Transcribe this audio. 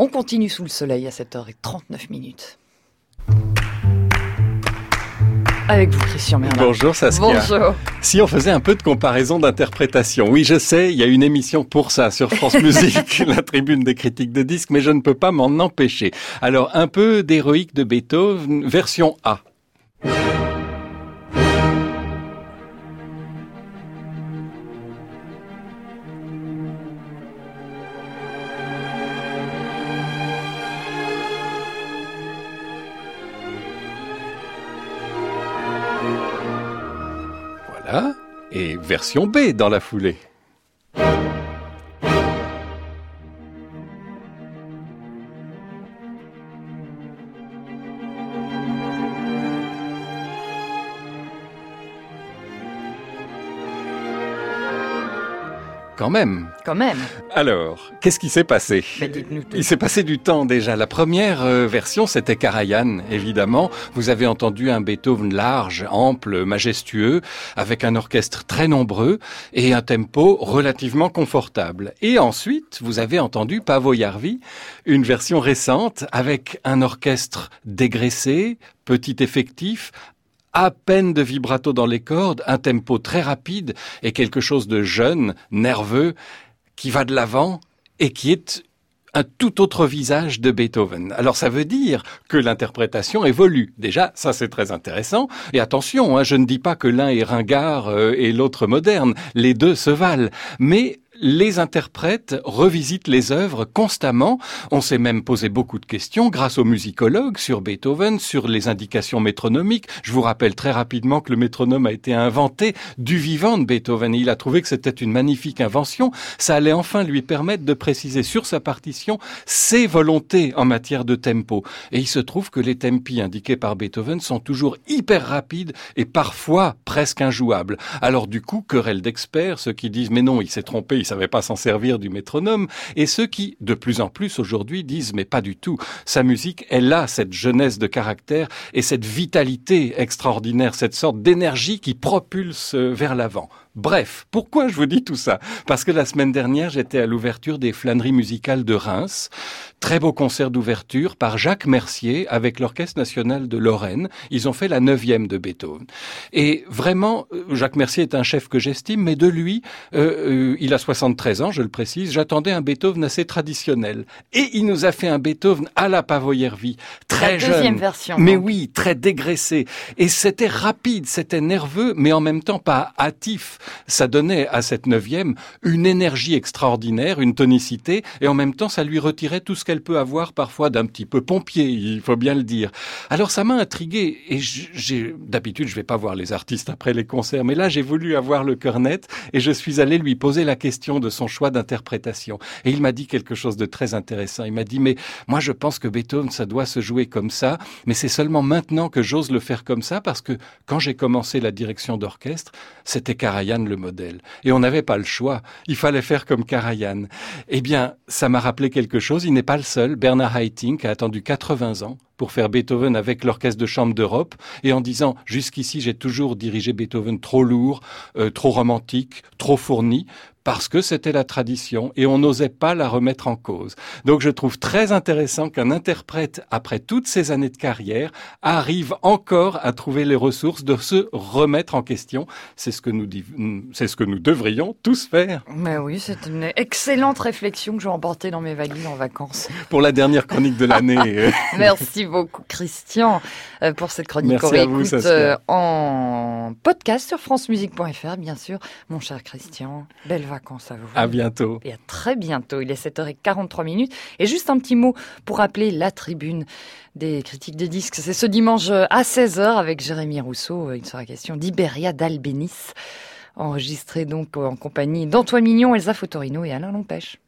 On continue sous le soleil à 7h39 minutes. Avec vous, Christian Merlin. Bonjour Saskia. Bonjour. Si on faisait un peu de comparaison d'interprétation, oui je sais, il y a une émission pour ça sur France Musique, la tribune des critiques de disques, mais je ne peux pas m'en empêcher. Alors un peu d'héroïque de Beethoven, version A. Et version B dans la foulée. Quand même. Quand même. Alors, qu'est-ce qui s'est passé? Mais dites-nous tout. Il s'est passé du temps déjà. La première euh, version, c'était Karajan, évidemment. Vous avez entendu un Beethoven large, ample, majestueux, avec un orchestre très nombreux et un tempo relativement confortable. Et ensuite, vous avez entendu Pavo Jarvi, une version récente avec un orchestre dégraissé, petit effectif, à peine de vibrato dans les cordes, un tempo très rapide et quelque chose de jeune, nerveux, qui va de l'avant et qui est un tout autre visage de Beethoven. Alors ça veut dire que l'interprétation évolue. Déjà, ça c'est très intéressant. Et attention, hein, je ne dis pas que l'un est ringard euh, et l'autre moderne. Les deux se valent. Mais les interprètes revisitent les œuvres constamment. On s'est même posé beaucoup de questions grâce aux musicologues sur Beethoven, sur les indications métronomiques. Je vous rappelle très rapidement que le métronome a été inventé du vivant de Beethoven et il a trouvé que c'était une magnifique invention. Ça allait enfin lui permettre de préciser sur sa partition ses volontés en matière de tempo. Et il se trouve que les tempi indiqués par Beethoven sont toujours hyper rapides et parfois presque injouables. Alors du coup, querelle d'experts, ceux qui disent mais non, il s'est trompé, savait pas s'en servir du métronome, et ceux qui, de plus en plus aujourd'hui, disent mais pas du tout. Sa musique, elle a cette jeunesse de caractère et cette vitalité extraordinaire, cette sorte d'énergie qui propulse vers l'avant. Bref, pourquoi je vous dis tout ça? Parce que la semaine dernière, j'étais à l'ouverture des flâneries musicales de Reims. Très beau concert d'ouverture par Jacques Mercier avec l'Orchestre national de Lorraine. Ils ont fait la neuvième de Beethoven. Et vraiment, Jacques Mercier est un chef que j'estime, mais de lui, euh, euh, il a 73 ans, je le précise, j'attendais un Beethoven assez traditionnel. Et il nous a fait un Beethoven à la Pavoyervi, très La jeune. deuxième version, Mais donc. oui, très dégraissé. Et c'était rapide, c'était nerveux, mais en même temps pas hâtif. Ça donnait à cette neuvième une énergie extraordinaire, une tonicité, et en même temps ça lui retirait tout ce qu'elle peut avoir parfois d'un petit peu pompier, il faut bien le dire. Alors ça m'a intrigué, et j'ai d'habitude je vais pas voir les artistes après les concerts, mais là j'ai voulu avoir le cœur net, et je suis allé lui poser la question de son choix d'interprétation. Et il m'a dit quelque chose de très intéressant. Il m'a dit, mais moi je pense que Beethoven, ça doit se jouer comme ça, mais c'est seulement maintenant que j'ose le faire comme ça, parce que quand j'ai commencé la direction d'orchestre, c'était Karajan le modèle. Et on n'avait pas le choix. Il fallait faire comme Karajan. Eh bien, ça m'a rappelé quelque chose. Il n'est pas le seul. Bernard Haitink a attendu 80 ans pour faire Beethoven avec l'Orchestre de Chambre d'Europe et en disant jusqu'ici j'ai toujours dirigé Beethoven trop lourd, euh, trop romantique, trop fourni parce que c'était la tradition et on n'osait pas la remettre en cause. Donc je trouve très intéressant qu'un interprète, après toutes ces années de carrière, arrive encore à trouver les ressources de se remettre en question. C'est ce que nous, c'est ce que nous devrions tous faire. Mais oui, c'est une excellente réflexion que je vais emporter dans mes valises en vacances. Pour la dernière chronique de l'année. Merci beaucoup, Christian, euh, pour cette chronique. Merci qu'on réécoute, euh, en podcast sur francemusique.fr, bien sûr. Mon cher Christian, belles vacances à vous. à bientôt. Et à très bientôt. Il est 7h43 minutes. Et juste un petit mot pour rappeler la tribune des critiques de disques. C'est ce dimanche à 16h avec Jérémy Rousseau. Il sera question d'Iberia d'Albénis. Enregistré donc en compagnie d'Antoine Mignon, Elsa Fotorino et Alain Lompèche.